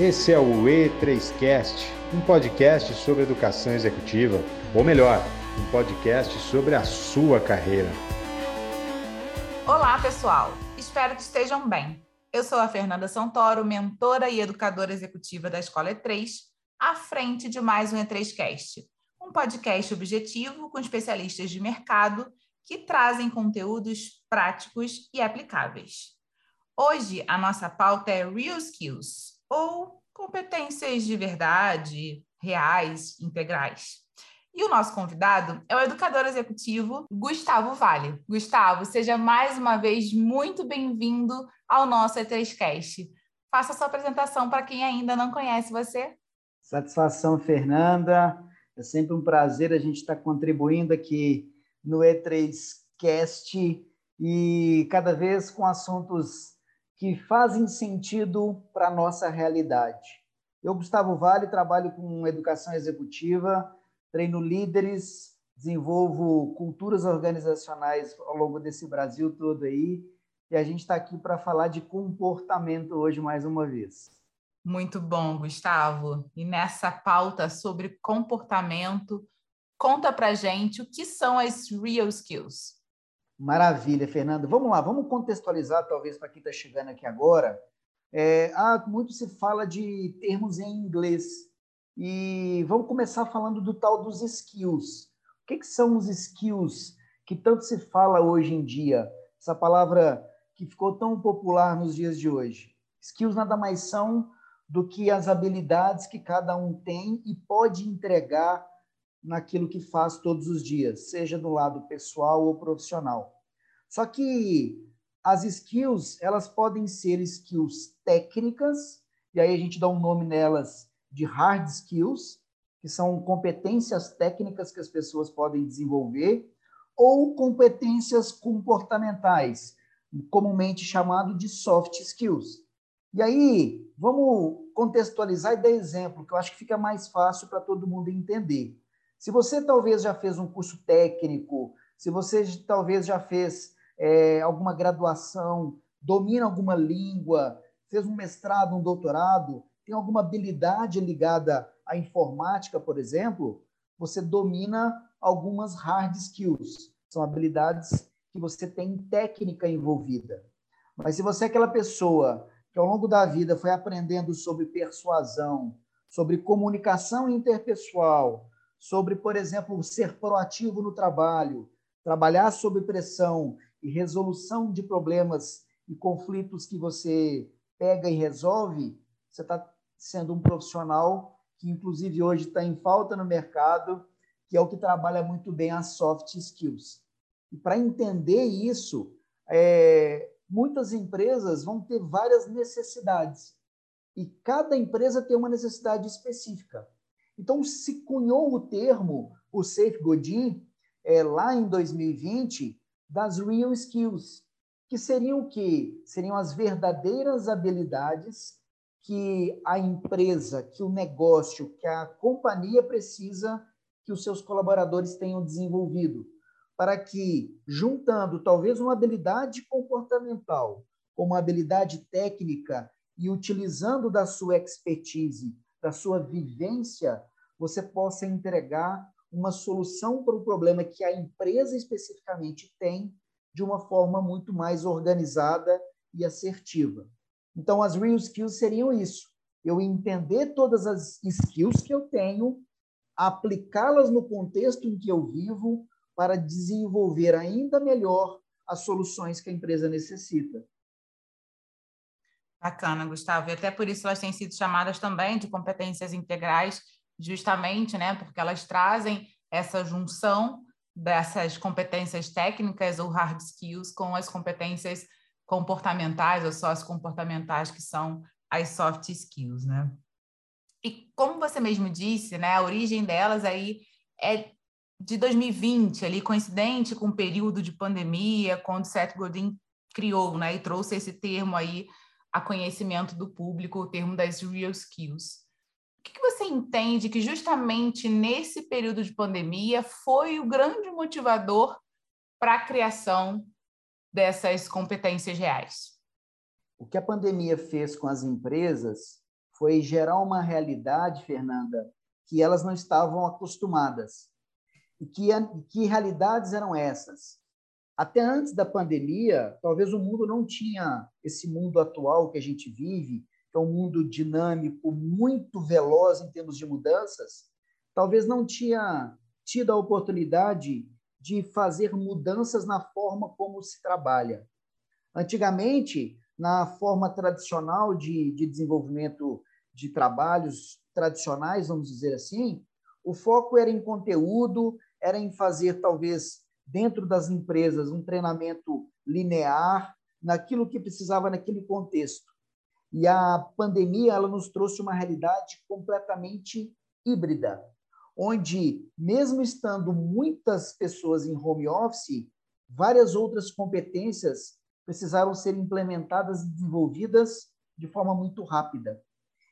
Esse é o E3Cast, um podcast sobre educação executiva, ou melhor, um podcast sobre a sua carreira. Olá, pessoal. Espero que estejam bem. Eu sou a Fernanda Santoro, mentora e educadora executiva da Escola E3, à frente de mais um E3Cast, um podcast objetivo com especialistas de mercado que trazem conteúdos práticos e aplicáveis. Hoje, a nossa pauta é Real Skills, ou competências de verdade, reais, integrais. E o nosso convidado é o educador executivo Gustavo Vale. Gustavo, seja mais uma vez muito bem-vindo ao nosso E3Cast. Faça sua apresentação para quem ainda não conhece você. Satisfação, Fernanda. É sempre um prazer a gente estar contribuindo aqui no E3Cast e cada vez com assuntos que fazem sentido para a nossa realidade. Eu, Gustavo Vale, trabalho com educação executiva, treino líderes, desenvolvo culturas organizacionais ao longo desse Brasil todo aí, e a gente está aqui para falar de comportamento hoje mais uma vez. Muito bom, Gustavo. E nessa pauta sobre comportamento, conta para gente o que são as real skills. Maravilha, Fernando. Vamos lá, vamos contextualizar, talvez, para quem está chegando aqui agora. É, ah, muito se fala de termos em inglês. E vamos começar falando do tal dos skills. O que, que são os skills que tanto se fala hoje em dia? Essa palavra que ficou tão popular nos dias de hoje. Skills nada mais são do que as habilidades que cada um tem e pode entregar naquilo que faz todos os dias, seja do lado pessoal ou profissional. Só que as skills, elas podem ser skills técnicas, e aí a gente dá um nome nelas de hard skills, que são competências técnicas que as pessoas podem desenvolver, ou competências comportamentais, comumente chamado de soft skills. E aí, vamos contextualizar e dar exemplo, que eu acho que fica mais fácil para todo mundo entender. Se você talvez já fez um curso técnico, se você talvez já fez é, alguma graduação, domina alguma língua, fez um mestrado, um doutorado, tem alguma habilidade ligada à informática, por exemplo, você domina algumas hard skills. São habilidades que você tem técnica envolvida. Mas se você é aquela pessoa que ao longo da vida foi aprendendo sobre persuasão, sobre comunicação interpessoal, sobre, por exemplo, ser proativo no trabalho, trabalhar sob pressão e resolução de problemas e conflitos que você pega e resolve, você está sendo um profissional que, inclusive, hoje está em falta no mercado, que é o que trabalha muito bem as soft skills. E para entender isso, é, muitas empresas vão ter várias necessidades. E cada empresa tem uma necessidade específica. Então, se cunhou o termo, o Safe Godin, é, lá em 2020, das real skills, que seriam o quê? Seriam as verdadeiras habilidades que a empresa, que o negócio, que a companhia precisa que os seus colaboradores tenham desenvolvido, para que, juntando talvez uma habilidade comportamental com uma habilidade técnica e utilizando da sua expertise da sua vivência, você possa entregar uma solução para o problema que a empresa especificamente tem de uma forma muito mais organizada e assertiva. Então, as real skills seriam isso. Eu entender todas as skills que eu tenho, aplicá-las no contexto em que eu vivo para desenvolver ainda melhor as soluções que a empresa necessita. Bacana, Gustavo. E até por isso elas têm sido chamadas também de competências integrais, justamente, né, porque elas trazem essa junção dessas competências técnicas ou hard skills com as competências comportamentais ou sociocomportamentais, que são as soft skills, né? E como você mesmo disse, né, a origem delas aí é de 2020, ali coincidente com o período de pandemia, quando Seth Godin criou, né, e trouxe esse termo aí a conhecimento do público, o termo das real skills. O que você entende que justamente nesse período de pandemia foi o grande motivador para a criação dessas competências reais? O que a pandemia fez com as empresas foi gerar uma realidade, Fernanda, que elas não estavam acostumadas. E que, que realidades eram essas? Até antes da pandemia, talvez o mundo não tinha esse mundo atual que a gente vive, que é um mundo dinâmico, muito veloz em termos de mudanças, talvez não tinha tido a oportunidade de fazer mudanças na forma como se trabalha. Antigamente, na forma tradicional de, de desenvolvimento de trabalhos tradicionais, vamos dizer assim, o foco era em conteúdo, era em fazer, talvez, dentro das empresas, um treinamento linear, naquilo que precisava naquele contexto. E a pandemia ela nos trouxe uma realidade completamente híbrida, onde, mesmo estando muitas pessoas em home office, várias outras competências precisaram ser implementadas e desenvolvidas de forma muito rápida.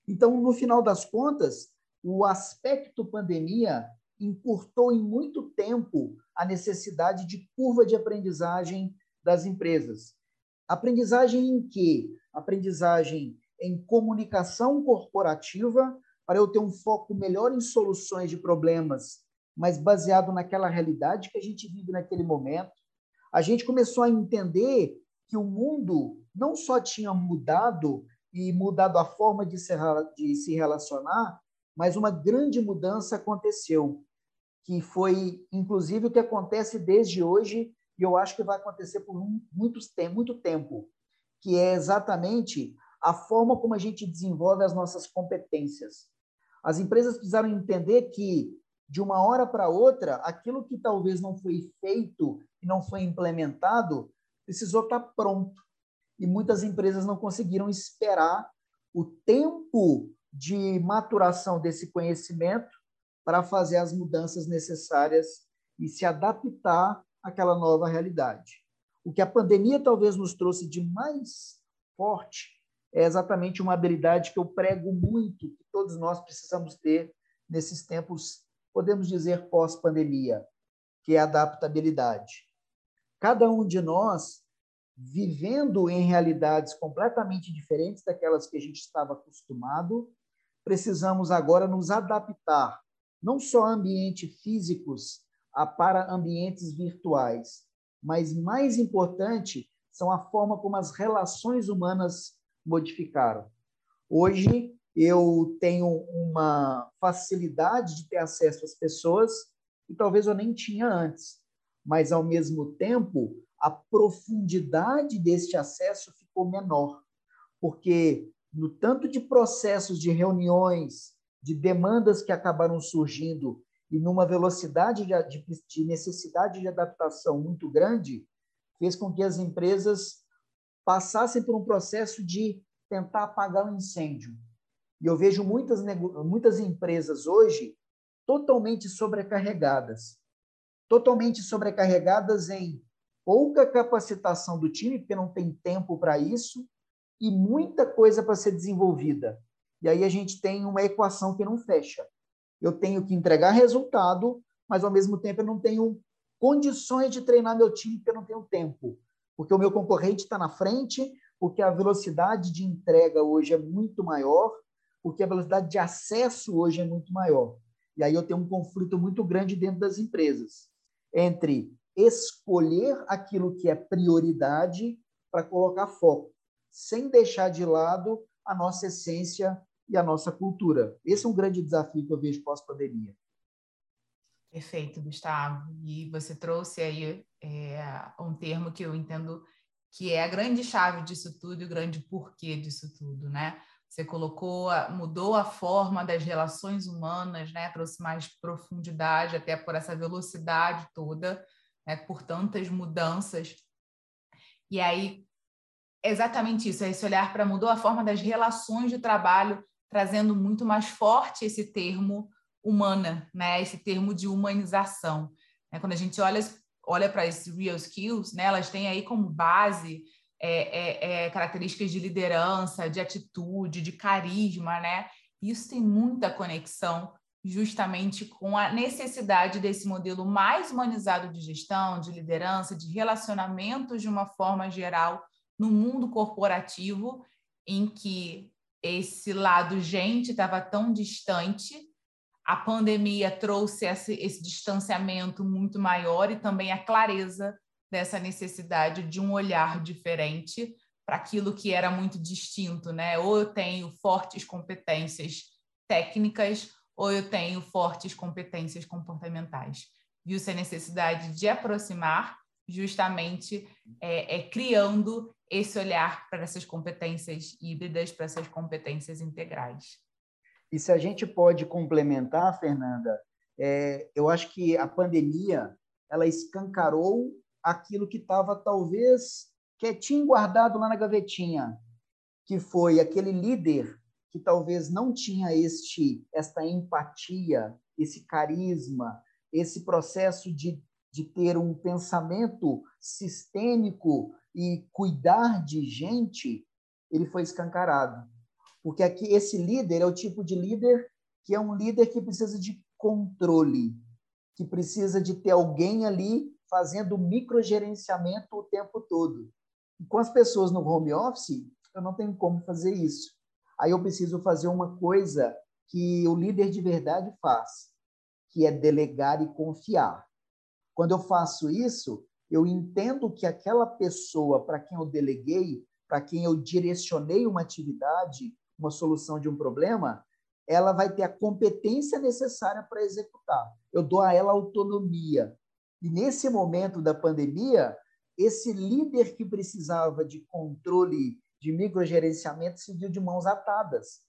Então, no final das contas, o aspecto pandemia encurtou em muito tempo a necessidade de curva de aprendizagem das empresas. Aprendizagem em quê? Aprendizagem em comunicação corporativa, para eu ter um foco melhor em soluções de problemas, mas baseado naquela realidade que a gente vive naquele momento. A gente começou a entender que o mundo não só tinha mudado e mudado a forma de se, de se relacionar, mas uma grande mudança aconteceu, que foi, inclusive, o que acontece desde hoje, e eu acho que vai acontecer por muitos, muito tempo, que é exatamente a forma como a gente desenvolve as nossas competências. As empresas precisaram entender que, de uma hora para outra, aquilo que talvez não foi feito e não foi implementado precisou estar tá pronto. E muitas empresas não conseguiram esperar o tempo de maturação desse conhecimento para fazer as mudanças necessárias e se adaptar àquela nova realidade. O que a pandemia talvez nos trouxe de mais forte é exatamente uma habilidade que eu prego muito, que todos nós precisamos ter nesses tempos, podemos dizer, pós-pandemia, que é a adaptabilidade. Cada um de nós vivendo em realidades completamente diferentes daquelas que a gente estava acostumado, precisamos agora nos adaptar, não só ambientes físicos, a para ambientes virtuais, mas mais importante são a forma como as relações humanas modificaram. Hoje eu tenho uma facilidade de ter acesso às pessoas que talvez eu nem tinha antes, mas ao mesmo tempo a profundidade deste acesso ficou menor, porque no tanto de processos de reuniões, de demandas que acabaram surgindo e numa velocidade de, de necessidade de adaptação muito grande, fez com que as empresas passassem por um processo de tentar apagar o um incêndio. E eu vejo muitas, muitas empresas hoje totalmente sobrecarregadas. Totalmente sobrecarregadas em pouca capacitação do time, porque não tem tempo para isso, e muita coisa para ser desenvolvida. E aí a gente tem uma equação que não fecha. Eu tenho que entregar resultado, mas ao mesmo tempo eu não tenho condições de treinar meu time porque eu não tenho tempo. Porque o meu concorrente está na frente, porque a velocidade de entrega hoje é muito maior, porque a velocidade de acesso hoje é muito maior. E aí eu tenho um conflito muito grande dentro das empresas entre escolher aquilo que é prioridade para colocar foco, sem deixar de lado a nossa essência e a nossa cultura. Esse é um grande desafio que eu vejo pós-pandemia. Perfeito, Gustavo. E você trouxe aí é, um termo que eu entendo que é a grande chave disso tudo e o grande porquê disso tudo, né? Você colocou, mudou a forma das relações humanas, né? Trouxe mais profundidade até por essa velocidade toda né, por tantas mudanças. E aí, exatamente isso, é esse olhar para mudou a forma das relações de trabalho, trazendo muito mais forte esse termo humana, né, esse termo de humanização. Né? Quando a gente olha, olha para esses real skills, né, elas têm aí como base é, é, é, características de liderança, de atitude, de carisma, né? Isso tem muita conexão justamente com a necessidade desse modelo mais humanizado de gestão, de liderança, de relacionamentos de uma forma geral no mundo corporativo, em que esse lado gente estava tão distante. A pandemia trouxe esse, esse distanciamento muito maior e também a clareza dessa necessidade de um olhar diferente para aquilo que era muito distinto, né? Ou eu tenho fortes competências técnicas ou eu tenho fortes competências comportamentais. Viu-se a necessidade de aproximar, justamente é, é, criando esse olhar para essas competências híbridas, para essas competências integrais. E se a gente pode complementar, Fernanda, é, eu acho que a pandemia ela escancarou aquilo que estava talvez quietinho guardado lá na gavetinha, que foi aquele líder que talvez não tinha este esta empatia, esse carisma, esse processo de, de ter um pensamento sistêmico e cuidar de gente, ele foi escancarado. Porque aqui esse líder é o tipo de líder que é um líder que precisa de controle, que precisa de ter alguém ali fazendo microgerenciamento o tempo todo. E com as pessoas no home office, eu não tenho como fazer isso. Aí eu preciso fazer uma coisa que o líder de verdade faz, que é delegar e confiar. Quando eu faço isso, eu entendo que aquela pessoa para quem eu deleguei, para quem eu direcionei uma atividade, uma solução de um problema, ela vai ter a competência necessária para executar. Eu dou a ela autonomia. E nesse momento da pandemia, esse líder que precisava de controle, de microgerenciamento, se viu de mãos atadas,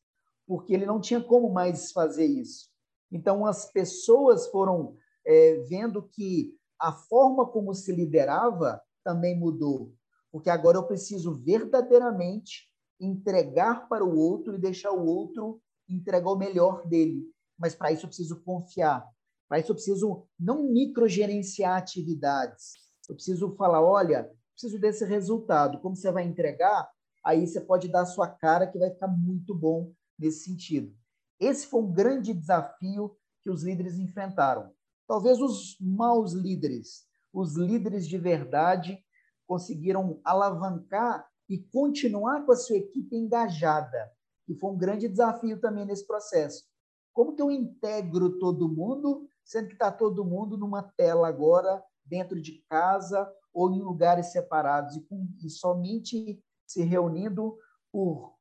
porque ele não tinha como mais fazer isso. Então, as pessoas foram é, vendo que a forma como se liderava também mudou, porque agora eu preciso verdadeiramente entregar para o outro e deixar o outro entregar o melhor dele. Mas para isso eu preciso confiar. Para isso eu preciso não microgerenciar atividades, eu preciso falar, olha, preciso desse resultado. Como você vai entregar, aí você pode dar a sua cara que vai ficar muito bom nesse sentido. Esse foi um grande desafio que os líderes enfrentaram. Talvez os maus líderes, os líderes de verdade, conseguiram alavancar e continuar com a sua equipe engajada, que foi um grande desafio também nesse processo. Como que eu integro todo mundo, sendo que está todo mundo numa tela agora dentro de casa ou em lugares separados e, com, e somente se reunindo por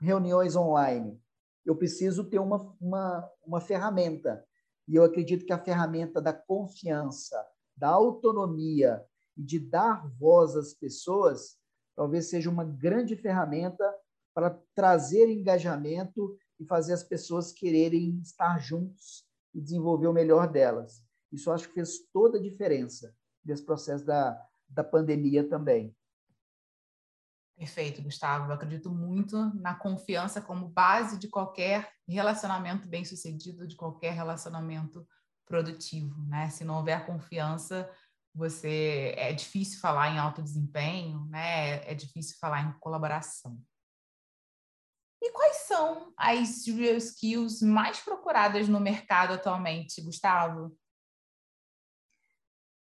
reuniões online. Eu preciso ter uma, uma, uma ferramenta. E eu acredito que a ferramenta da confiança, da autonomia e de dar voz às pessoas talvez seja uma grande ferramenta para trazer engajamento e fazer as pessoas quererem estar juntos e desenvolver o melhor delas. Isso acho que fez toda a diferença nesse processo da, da pandemia também. Perfeito, Gustavo. Eu acredito muito na confiança como base de qualquer relacionamento bem-sucedido, de qualquer relacionamento produtivo, né? Se não houver confiança, você é difícil falar em alto desempenho, né? É difícil falar em colaboração. E quais são as skills mais procuradas no mercado atualmente, Gustavo?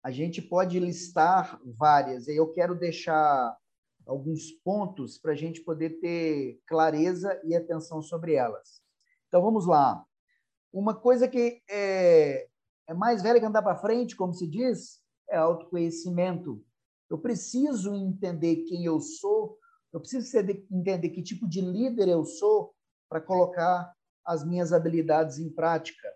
a gente pode listar várias, eu quero deixar alguns pontos para a gente poder ter clareza e atenção sobre elas. Então, vamos lá. Uma coisa que é, é mais velha que andar para frente, como se diz, é autoconhecimento. Eu preciso entender quem eu sou, eu preciso entender que tipo de líder eu sou para colocar as minhas habilidades em prática.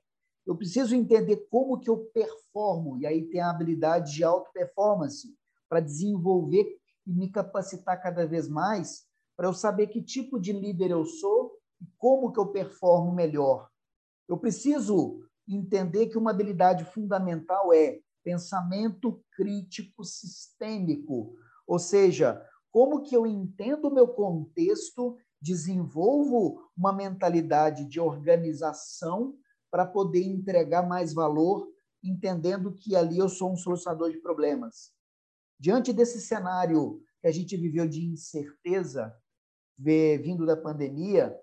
Eu preciso entender como que eu performo, e aí tem a habilidade de auto-performance, para desenvolver e me capacitar cada vez mais, para eu saber que tipo de líder eu sou e como que eu performo melhor. Eu preciso entender que uma habilidade fundamental é pensamento crítico sistêmico, ou seja, como que eu entendo o meu contexto, desenvolvo uma mentalidade de organização para poder entregar mais valor, entendendo que ali eu sou um solucionador de problemas. Diante desse cenário que a gente viveu de incerteza, vindo da pandemia,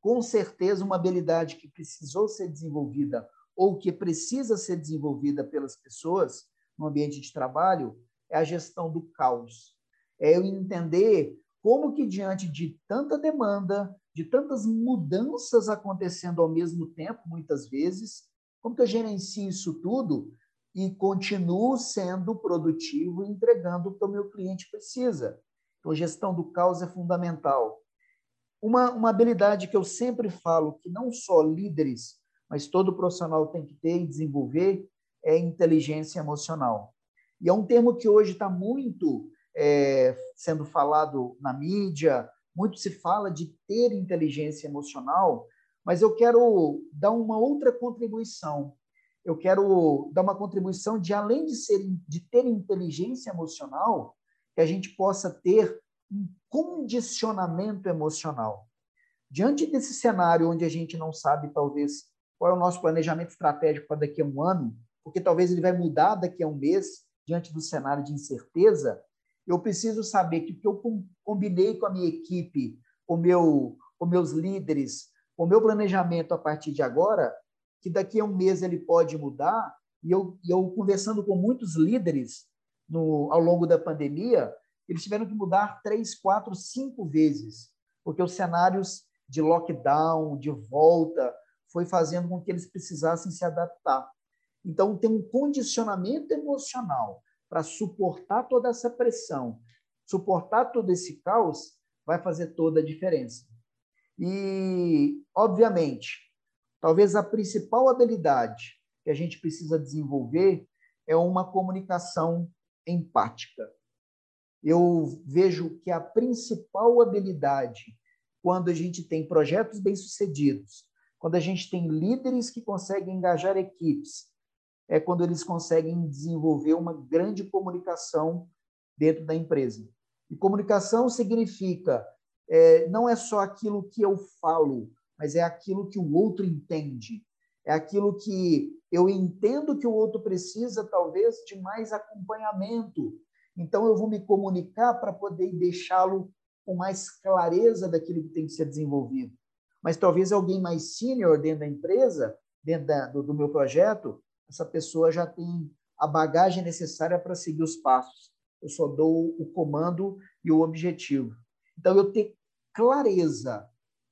com certeza uma habilidade que precisou ser desenvolvida ou que precisa ser desenvolvida pelas pessoas no ambiente de trabalho é a gestão do caos. É eu entender como que diante de tanta demanda, de tantas mudanças acontecendo ao mesmo tempo, muitas vezes, como que eu gerencio isso tudo e continuo sendo produtivo e entregando o que o meu cliente precisa? Então, gestão do caos é fundamental. Uma, uma habilidade que eu sempre falo que não só líderes, mas todo profissional tem que ter e desenvolver é inteligência emocional. E é um termo que hoje está muito é, sendo falado na mídia, muito se fala de ter inteligência emocional, mas eu quero dar uma outra contribuição. Eu quero dar uma contribuição de, além de, ser, de ter inteligência emocional, que a gente possa ter um condicionamento emocional. Diante desse cenário onde a gente não sabe, talvez, qual é o nosso planejamento estratégico para daqui a um ano, porque talvez ele vai mudar daqui a um mês, diante do cenário de incerteza, eu preciso saber que o que eu combinei com a minha equipe, com, meu, com meus líderes, com meu planejamento a partir de agora, que daqui a um mês ele pode mudar, e eu, eu conversando com muitos líderes no, ao longo da pandemia, eles tiveram que mudar três, quatro, cinco vezes, porque os cenários de lockdown, de volta, foi fazendo com que eles precisassem se adaptar. Então, tem um condicionamento emocional para suportar toda essa pressão, suportar todo esse caos, vai fazer toda a diferença. E, obviamente, talvez a principal habilidade que a gente precisa desenvolver é uma comunicação empática. Eu vejo que a principal habilidade quando a gente tem projetos bem-sucedidos, quando a gente tem líderes que conseguem engajar equipes, é quando eles conseguem desenvolver uma grande comunicação dentro da empresa. E comunicação significa é, não é só aquilo que eu falo, mas é aquilo que o outro entende. É aquilo que eu entendo que o outro precisa, talvez, de mais acompanhamento. Então, eu vou me comunicar para poder deixá-lo com mais clareza daquilo que tem que ser desenvolvido. Mas talvez alguém mais sênior dentro da empresa, dentro da, do, do meu projeto, essa pessoa já tem a bagagem necessária para seguir os passos. Eu só dou o comando e o objetivo. Então, eu ter clareza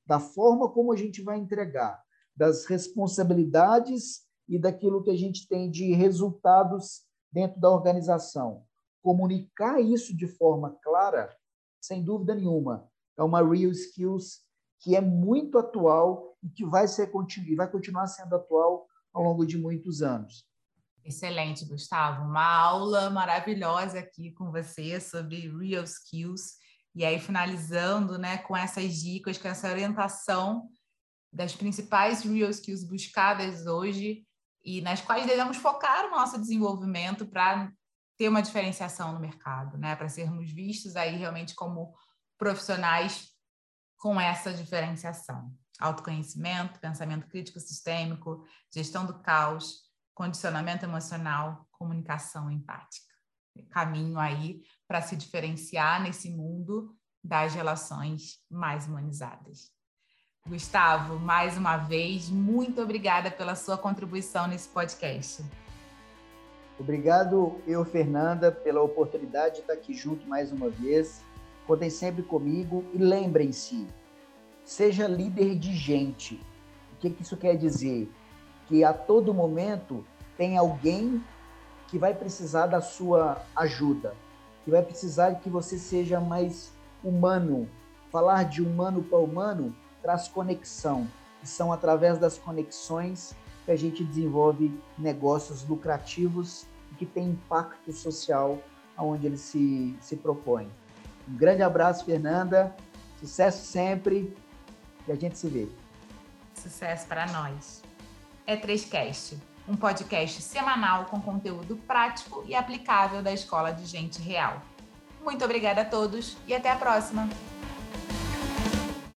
da forma como a gente vai entregar, das responsabilidades e daquilo que a gente tem de resultados dentro da organização. Comunicar isso de forma clara, sem dúvida nenhuma, é uma real skills que é muito atual e que vai ser vai continuar sendo atual ao longo de muitos anos. Excelente, Gustavo. Uma aula maravilhosa aqui com você sobre real skills. E aí, finalizando né, com essas dicas, com essa orientação das principais real skills buscadas hoje e nas quais devemos focar o nosso desenvolvimento para ter uma diferenciação no mercado, né? para sermos vistos aí realmente como profissionais com essa diferenciação autoconhecimento, pensamento crítico sistêmico, gestão do caos, condicionamento emocional, comunicação empática. Caminho aí para se diferenciar nesse mundo das relações mais humanizadas. Gustavo, mais uma vez, muito obrigada pela sua contribuição nesse podcast. Obrigado, eu, Fernanda, pela oportunidade de estar aqui junto mais uma vez. Contem sempre comigo e lembrem-se, Seja líder de gente. O que, isso quer dizer? Que a todo momento tem alguém que vai precisar da sua ajuda, que vai precisar que você seja mais humano. Falar de humano para humano traz conexão. E são através das conexões que a gente desenvolve negócios lucrativos e que tem impacto social aonde ele se, se propõe. Um grande abraço, Fernanda. Sucesso sempre e a gente se vê. Sucesso para nós. É 3Cast, um podcast semanal com conteúdo prático e aplicável da Escola de Gente Real. Muito obrigada a todos e até a próxima!